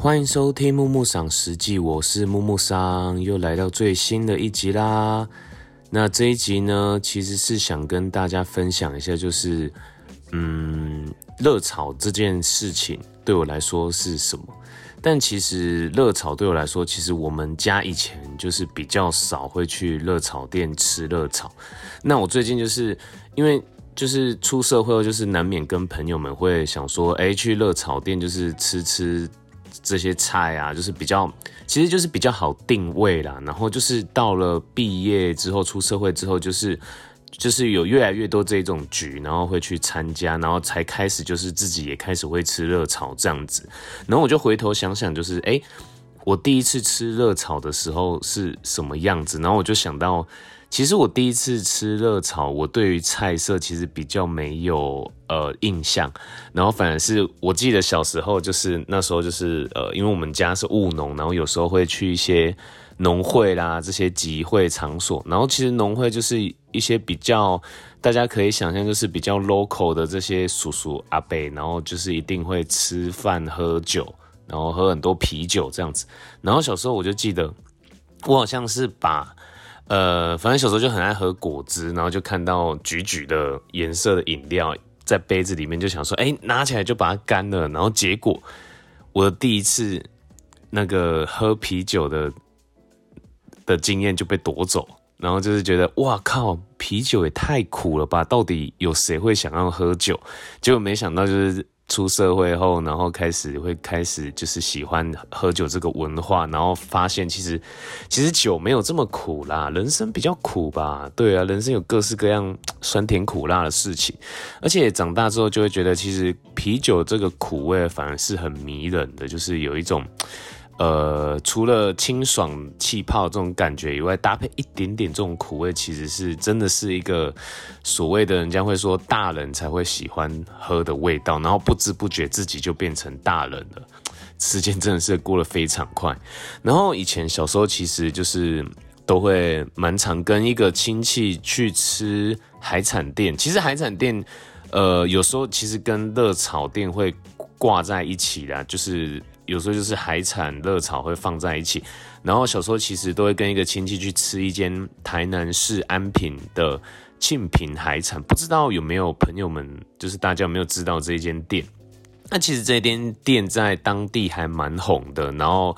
欢迎收听木木赏实记，我是木木桑，又来到最新的一集啦。那这一集呢，其实是想跟大家分享一下，就是嗯，热炒这件事情对我来说是什么。但其实热炒对我来说，其实我们家以前就是比较少会去热炒店吃热炒。那我最近就是因为就是出社会后，就是难免跟朋友们会想说，哎，去热炒店就是吃吃。这些菜啊，就是比较，其实就是比较好定位啦。然后就是到了毕业之后，出社会之后，就是就是有越来越多这种局，然后会去参加，然后才开始就是自己也开始会吃热炒这样子。然后我就回头想想，就是哎，我第一次吃热炒的时候是什么样子？然后我就想到。其实我第一次吃热炒，我对于菜色其实比较没有呃印象，然后反而是我记得小时候就是那时候就是呃，因为我们家是务农，然后有时候会去一些农会啦这些集会场所，然后其实农会就是一些比较大家可以想象就是比较 local 的这些叔叔阿伯，然后就是一定会吃饭喝酒，然后喝很多啤酒这样子，然后小时候我就记得我好像是把。呃，反正小时候就很爱喝果汁，然后就看到橘橘的颜色的饮料在杯子里面，就想说，哎，拿起来就把它干了。然后结果我的第一次那个喝啤酒的的经验就被夺走，然后就是觉得，哇靠，啤酒也太苦了吧？到底有谁会想要喝酒？结果没想到就是。出社会后，然后开始会开始就是喜欢喝酒这个文化，然后发现其实其实酒没有这么苦啦，人生比较苦吧？对啊，人生有各式各样酸甜苦辣的事情，而且长大之后就会觉得，其实啤酒这个苦味反而是很迷人的，就是有一种。呃，除了清爽气泡这种感觉以外，搭配一点点这种苦味，其实是真的是一个所谓的人家会说大人才会喜欢喝的味道。然后不知不觉自己就变成大人了，时间真的是过得非常快。然后以前小时候其实就是都会蛮常跟一个亲戚去吃海产店，其实海产店呃有时候其实跟热炒店会挂在一起的，就是。有时候就是海产热炒会放在一起，然后小时候其实都会跟一个亲戚去吃一间台南市安平的庆平海产，不知道有没有朋友们，就是大家有没有知道这一间店？那其实这间店在当地还蛮红的，然后。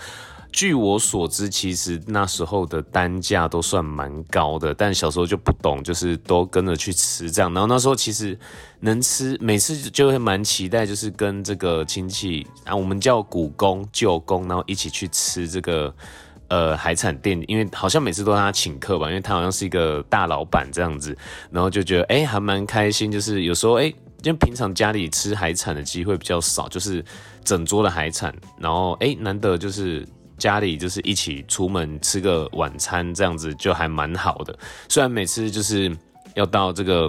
据我所知，其实那时候的单价都算蛮高的，但小时候就不懂，就是都跟着去吃这样。然后那时候其实能吃，每次就会蛮期待，就是跟这个亲戚啊，我们叫古公舅公，然后一起去吃这个呃海产店，因为好像每次都他请客吧，因为他好像是一个大老板这样子，然后就觉得哎还蛮开心，就是有时候哎，因为平常家里吃海产的机会比较少，就是整桌的海产，然后哎难得就是。家里就是一起出门吃个晚餐，这样子就还蛮好的。虽然每次就是要到这个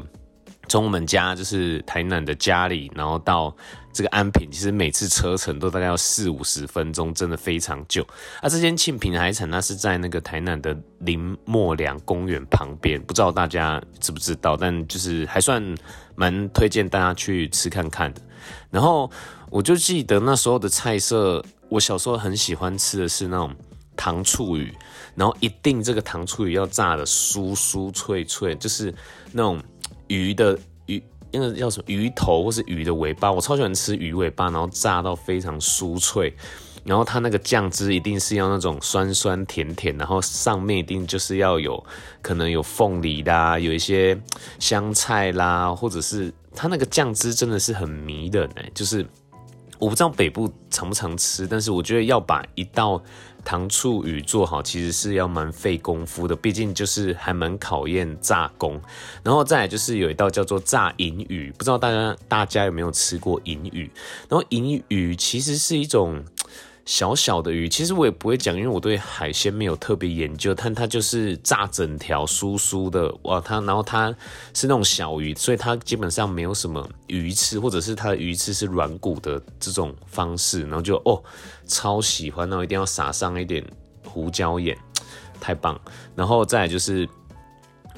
从我们家就是台南的家里，然后到这个安平，其实每次车程都大概要四五十分钟，真的非常久。啊，这间庆平海产，那是在那个台南的林默良公园旁边，不知道大家知不知道？但就是还算蛮推荐大家去吃看看的。然后我就记得那时候的菜色。我小时候很喜欢吃的是那种糖醋鱼，然后一定这个糖醋鱼要炸的酥酥脆脆，就是那种鱼的鱼，那个叫什么鱼头或是鱼的尾巴，我超喜欢吃鱼尾巴，然后炸到非常酥脆，然后它那个酱汁一定是要那种酸酸甜甜，然后上面一定就是要有可能有凤梨啦，有一些香菜啦，或者是它那个酱汁真的是很迷人哎，就是。我不知道北部常不常吃，但是我觉得要把一道糖醋鱼做好，其实是要蛮费功夫的，毕竟就是还蛮考验炸工。然后再来就是有一道叫做炸银鱼，不知道大家大家有没有吃过银鱼？然后银鱼其实是一种。小小的鱼，其实我也不会讲，因为我对海鲜没有特别研究。但它就是炸整条酥酥的，哇！它然后它是那种小鱼，所以它基本上没有什么鱼刺，或者是它的鱼刺是软骨的这种方式，然后就哦，超喜欢，然后一定要撒上一点胡椒盐，太棒。然后再就是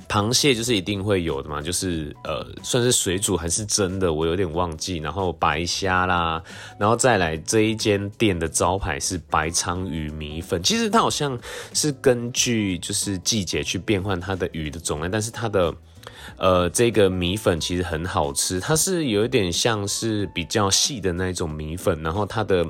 螃蟹就是一定会有的嘛，就是呃，算是水煮还是蒸的，我有点忘记。然后白虾啦，然后再来这一间店的招牌是白鲳鱼米粉。其实它好像是根据就是季节去变换它的鱼的种类，但是它的呃这个米粉其实很好吃，它是有一点像是比较细的那种米粉，然后它的。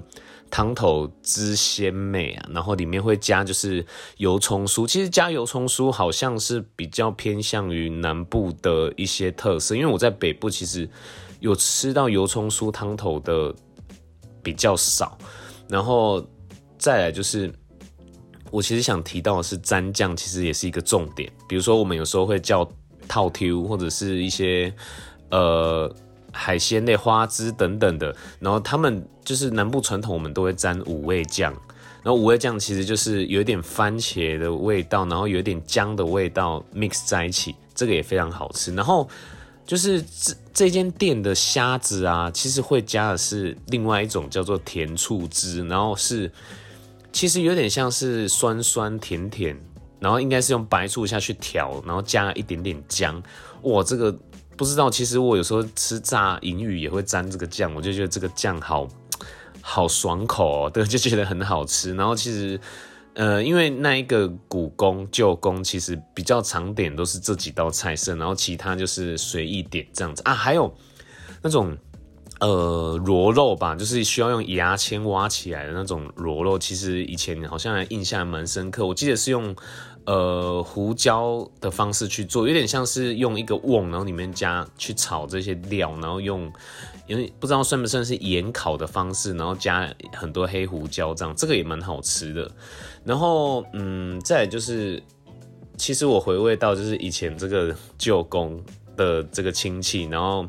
汤头汁鲜美啊，然后里面会加就是油葱酥。其实加油葱酥好像是比较偏向于南部的一些特色，因为我在北部其实有吃到油葱酥汤头的比较少。然后再来就是，我其实想提到的是蘸酱，其实也是一个重点。比如说我们有时候会叫套 Q 或者是一些呃。海鲜类花枝等等的，然后他们就是南部传统，我们都会沾五味酱，然后五味酱其实就是有一点番茄的味道，然后有一点姜的味道 mix 在一起，这个也非常好吃。然后就是这这间店的虾子啊，其实会加的是另外一种叫做甜醋汁，然后是其实有点像是酸酸甜甜，然后应该是用白醋下去调，然后加了一点点姜，哇，这个。不知道，其实我有时候吃炸银鱼也会沾这个酱，我就觉得这个酱好好爽口哦，对，就觉得很好吃。然后其实，呃，因为那一个古宫旧宫其实比较常点都是这几道菜色，然后其他就是随意点这样子啊。还有那种呃螺肉吧，就是需要用牙签挖起来的那种螺肉，其实以前好像印象蛮深刻，我记得是用。呃，胡椒的方式去做，有点像是用一个瓮，然后里面加去炒这些料，然后用，因为不知道算不算是盐烤的方式，然后加很多黑胡椒这样，这个也蛮好吃的。然后，嗯，再就是，其实我回味到就是以前这个舅公的这个亲戚，然后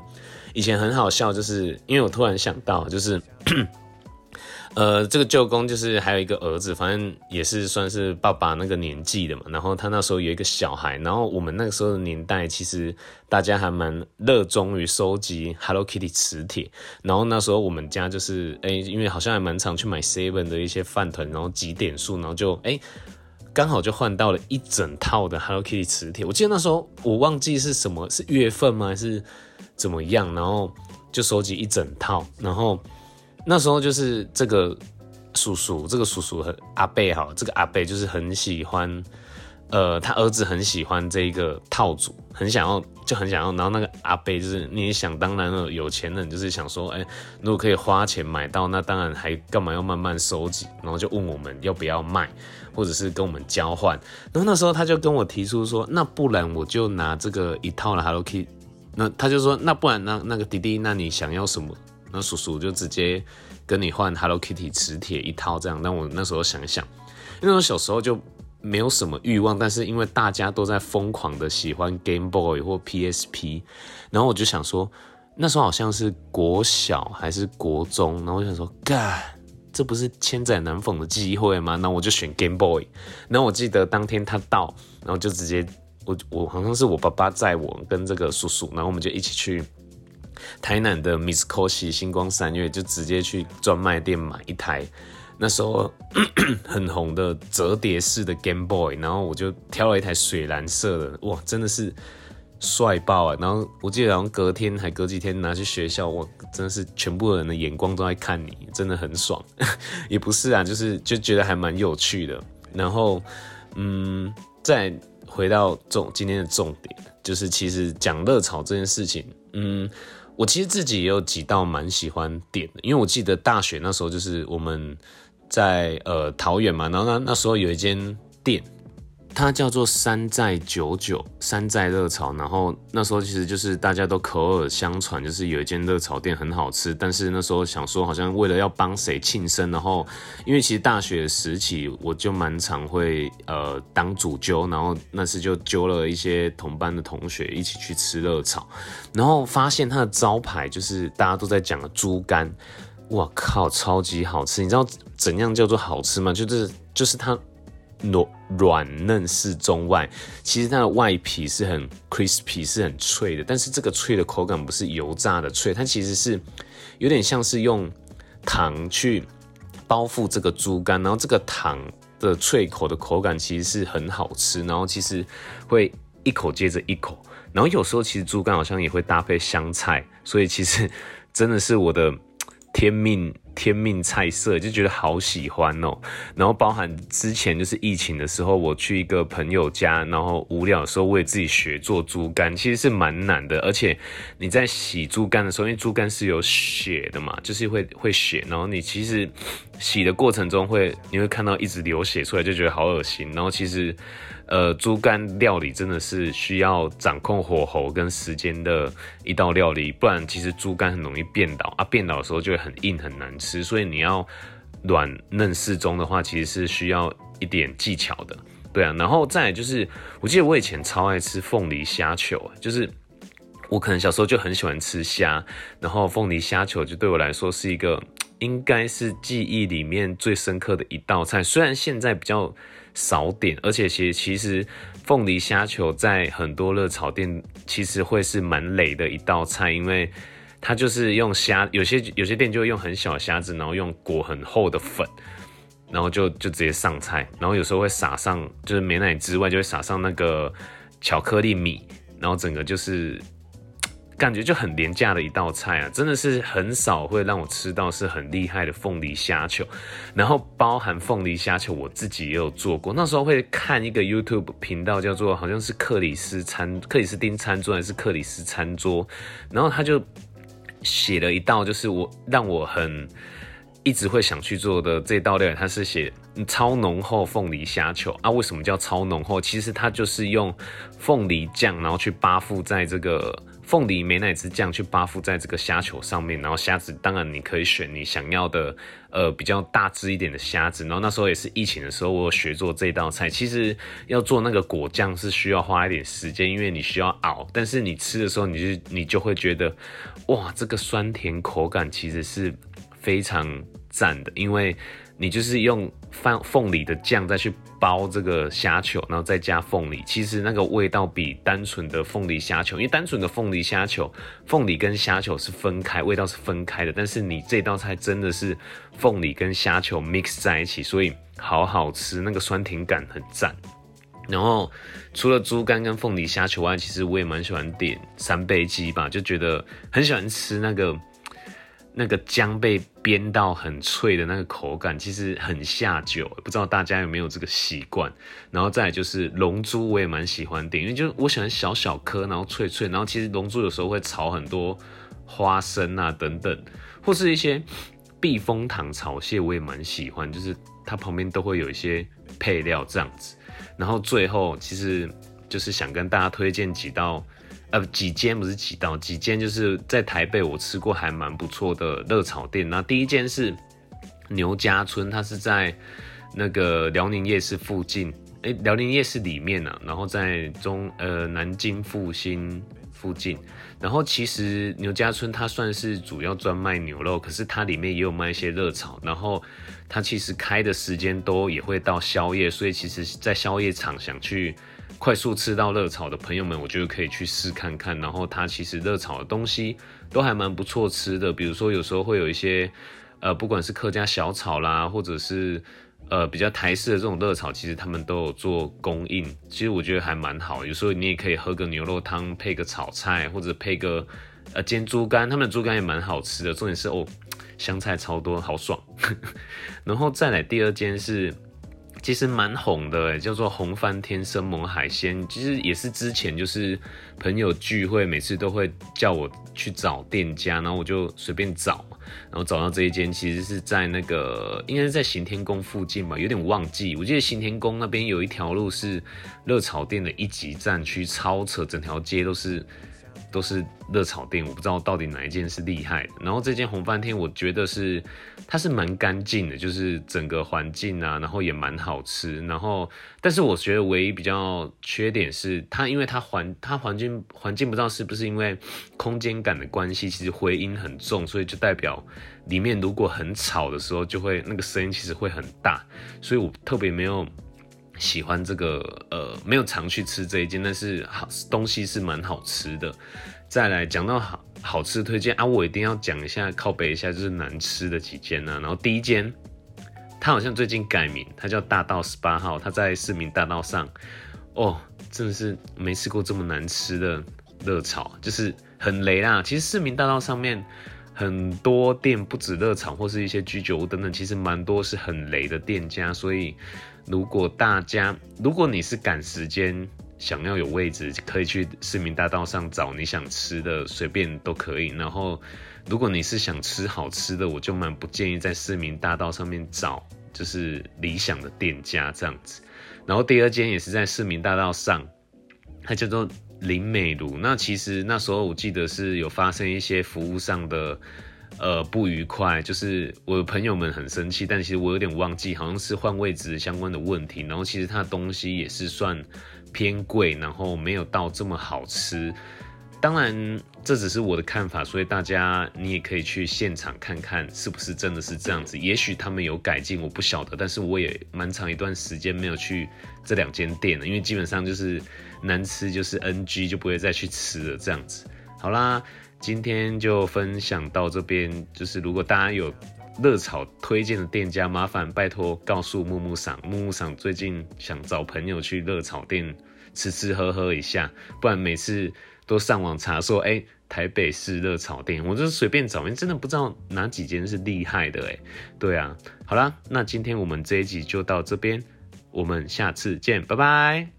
以前很好笑，就是 因为我突然想到，就是。呃，这个舅公就是还有一个儿子，反正也是算是爸爸那个年纪的嘛。然后他那时候有一个小孩，然后我们那个时候的年代，其实大家还蛮热衷于收集 Hello Kitty 磁铁。然后那时候我们家就是，哎，因为好像还蛮常去买 Seven 的一些饭团，然后集点数，然后就哎，刚好就换到了一整套的 Hello Kitty 磁铁。我记得那时候我忘记是什么是月份吗，还是怎么样，然后就收集一整套，然后。那时候就是这个叔叔，这个叔叔和阿贝哈，这个阿贝就是很喜欢，呃，他儿子很喜欢这一个套组，很想要，就很想要。然后那个阿贝就是你想当然了，有钱人就是想说，哎，如果可以花钱买到，那当然还干嘛要慢慢收集？然后就问我们要不要卖，或者是跟我们交换。然后那时候他就跟我提出说，那不然我就拿这个一套的 Hello Kitty，那他就说，那不然那那个弟弟，那你想要什么？那叔叔就直接跟你换 Hello Kitty 磁铁一套这样，但我那时候想一想，因为我小时候就没有什么欲望，但是因为大家都在疯狂的喜欢 Game Boy 或 PSP，然后我就想说，那时候好像是国小还是国中，然后我想说，干，这不是千载难逢的机会吗？那我就选 Game Boy。然后我记得当天他到，然后就直接我我好像是我爸爸载我跟这个叔叔，然后我们就一起去。台南的 Miss Cosy 星光三月就直接去专卖店买一台，那时候 很红的折叠式的 Game Boy，然后我就挑了一台水蓝色的，哇，真的是帅爆啊！然后我记得好像隔天还隔几天拿去学校，哇，真的是全部人的眼光都在看你，真的很爽。也不是啊，就是就觉得还蛮有趣的。然后，嗯，再回到重今天的重点，就是其实讲热潮这件事情，嗯。我其实自己也有几道蛮喜欢点的，因为我记得大学那时候就是我们在呃桃园嘛，然后那那时候有一间店。它叫做山寨九九，山寨热炒。然后那时候其实就是大家都口耳相传，就是有一间热炒店很好吃。但是那时候想说，好像为了要帮谁庆生，然后因为其实大学时期我就蛮常会呃当主揪，然后那次就揪了一些同班的同学一起去吃热炒，然后发现它的招牌就是大家都在讲的猪肝，哇靠，超级好吃！你知道怎样叫做好吃吗？就是就是它。软软嫩适中外，其实它的外皮是很 crispy，是很脆的。但是这个脆的口感不是油炸的脆，它其实是有点像是用糖去包覆这个猪肝，然后这个糖的脆口的口感其实是很好吃，然后其实会一口接着一口。然后有时候其实猪肝好像也会搭配香菜，所以其实真的是我的天命。天命菜色就觉得好喜欢哦，然后包含之前就是疫情的时候，我去一个朋友家，然后无聊的时候我也自己学做猪肝，其实是蛮难的，而且你在洗猪肝的时候，因为猪肝是有血的嘛，就是会会血，然后你其实洗的过程中会你会看到一直流血出来，就觉得好恶心，然后其实。呃，猪肝料理真的是需要掌控火候跟时间的一道料理，不然其实猪肝很容易变老啊，变老的时候就会很硬很难吃。所以你要软嫩适中的话，其实是需要一点技巧的，对啊。然后再就是，我记得我以前超爱吃凤梨虾球，就是我可能小时候就很喜欢吃虾，然后凤梨虾球就对我来说是一个应该是记忆里面最深刻的一道菜，虽然现在比较。少点，而且其实其实凤梨虾球在很多热炒店其实会是蛮累的一道菜，因为它就是用虾，有些有些店就会用很小虾子，然后用裹很厚的粉，然后就就直接上菜，然后有时候会撒上就是美奶之外就会撒上那个巧克力米，然后整个就是。感觉就很廉价的一道菜啊，真的是很少会让我吃到是很厉害的凤梨虾球，然后包含凤梨虾球，我自己也有做过。那时候会看一个 YouTube 频道，叫做好像是克里斯餐克里斯汀餐桌还是克里斯餐桌，然后他就写了一道，就是我让我很一直会想去做的这道料理，他是写超浓厚凤梨虾球啊。为什么叫超浓厚？其实它就是用凤梨酱，然后去扒附在这个。凤梨美乃滋酱去扒附在这个虾球上面，然后虾子当然你可以选你想要的，呃比较大只一点的虾子。然后那时候也是疫情的时候，我有学做这道菜。其实要做那个果酱是需要花一点时间，因为你需要熬。但是你吃的时候，你就你就会觉得，哇，这个酸甜口感其实是非常赞的，因为。你就是用放凤梨的酱再去包这个虾球，然后再加凤梨，其实那个味道比单纯的凤梨虾球，因为单纯的凤梨虾球，凤梨跟虾球是分开，味道是分开的。但是你这道菜真的是凤梨跟虾球 mix 在一起，所以好好吃，那个酸甜感很赞。然后除了猪肝跟凤梨虾球外，其实我也蛮喜欢点三杯鸡吧，就觉得很喜欢吃那个。那个姜被煸到很脆的那个口感，其实很下酒，不知道大家有没有这个习惯。然后再就是龙珠，我也蛮喜欢点，因为就我喜欢小小颗，然后脆脆。然后其实龙珠有时候会炒很多花生啊等等，或是一些避风塘炒蟹，我也蛮喜欢，就是它旁边都会有一些配料这样子。然后最后其实就是想跟大家推荐几道。呃，几间不是几道，几间就是在台北我吃过还蛮不错的热炒店。那第一间是牛家村，它是在那个辽宁夜市附近，哎，辽宁夜市里面呢，然后在中呃南京复兴附近。然后其实牛家村它算是主要专卖牛肉，可是它里面也有卖一些热炒。然后它其实开的时间都也会到宵夜，所以其实在宵夜场想去。快速吃到热炒的朋友们，我觉得可以去试看看。然后它其实热炒的东西都还蛮不错吃的，比如说有时候会有一些，呃，不管是客家小炒啦，或者是呃比较台式的这种热炒，其实他们都有做供应。其实我觉得还蛮好。有时候你也可以喝个牛肉汤，配个炒菜，或者配个呃煎猪肝，他们的猪肝也蛮好吃的。重点是哦，香菜超多，好爽。然后再来第二间是。其实蛮红的，叫做红翻天生猛海鲜。其实也是之前就是朋友聚会，每次都会叫我去找店家，然后我就随便找，然后找到这一间，其实是在那个应该是在行天宫附近吧，有点忘记。我记得行天宫那边有一条路是热炒店的一级战区，超扯，整条街都是。都是热炒店，我不知道到底哪一件是厉害的。然后这间红饭店，我觉得是它是蛮干净的，就是整个环境啊，然后也蛮好吃。然后，但是我觉得唯一比较缺点是它，因为它环它环境环境不知道是不是因为空间感的关系，其实回音很重，所以就代表里面如果很吵的时候，就会那个声音其实会很大。所以我特别没有。喜欢这个呃，没有常去吃这一间，但是好东西是蛮好吃的。再来讲到好好吃推荐啊，我一定要讲一下靠北一下就是难吃的几间呢。然后第一间，它好像最近改名，它叫大道十八号，它在市民大道上。哦，真的是没吃过这么难吃的热炒，就是很雷啦。其实市民大道上面很多店，不止热炒或是一些居酒屋等等，其实蛮多是很雷的店家。所以如果大家，如果你是赶时间，想要有位置，可以去市民大道上找你想吃的，随便都可以。然后如果你是想吃好吃的，我就蛮不建议在市民大道上面找，就是理想的店家这样子。然后第二间也是在市民大道上，它叫做林美如。那其实那时候我记得是有发生一些服务上的呃不愉快，就是我的朋友们很生气，但其实我有点忘记，好像是换位置相关的问题。然后其实它的东西也是算偏贵，然后没有到这么好吃。当然，这只是我的看法，所以大家你也可以去现场看看是不是真的是这样子。也许他们有改进，我不晓得。但是我也蛮长一段时间没有去这两间店了，因为基本上就是难吃就是 NG，就不会再去吃了这样子。好啦，今天就分享到这边。就是如果大家有热炒推荐的店家，麻烦拜托告诉木木赏。木木赏最近想找朋友去热炒店吃吃喝喝一下，不然每次。都上网查说，哎，台北市热炒店，我就随便找，因为真的不知道哪几间是厉害的，哎，对啊，好啦，那今天我们这一集就到这边，我们下次见，拜拜。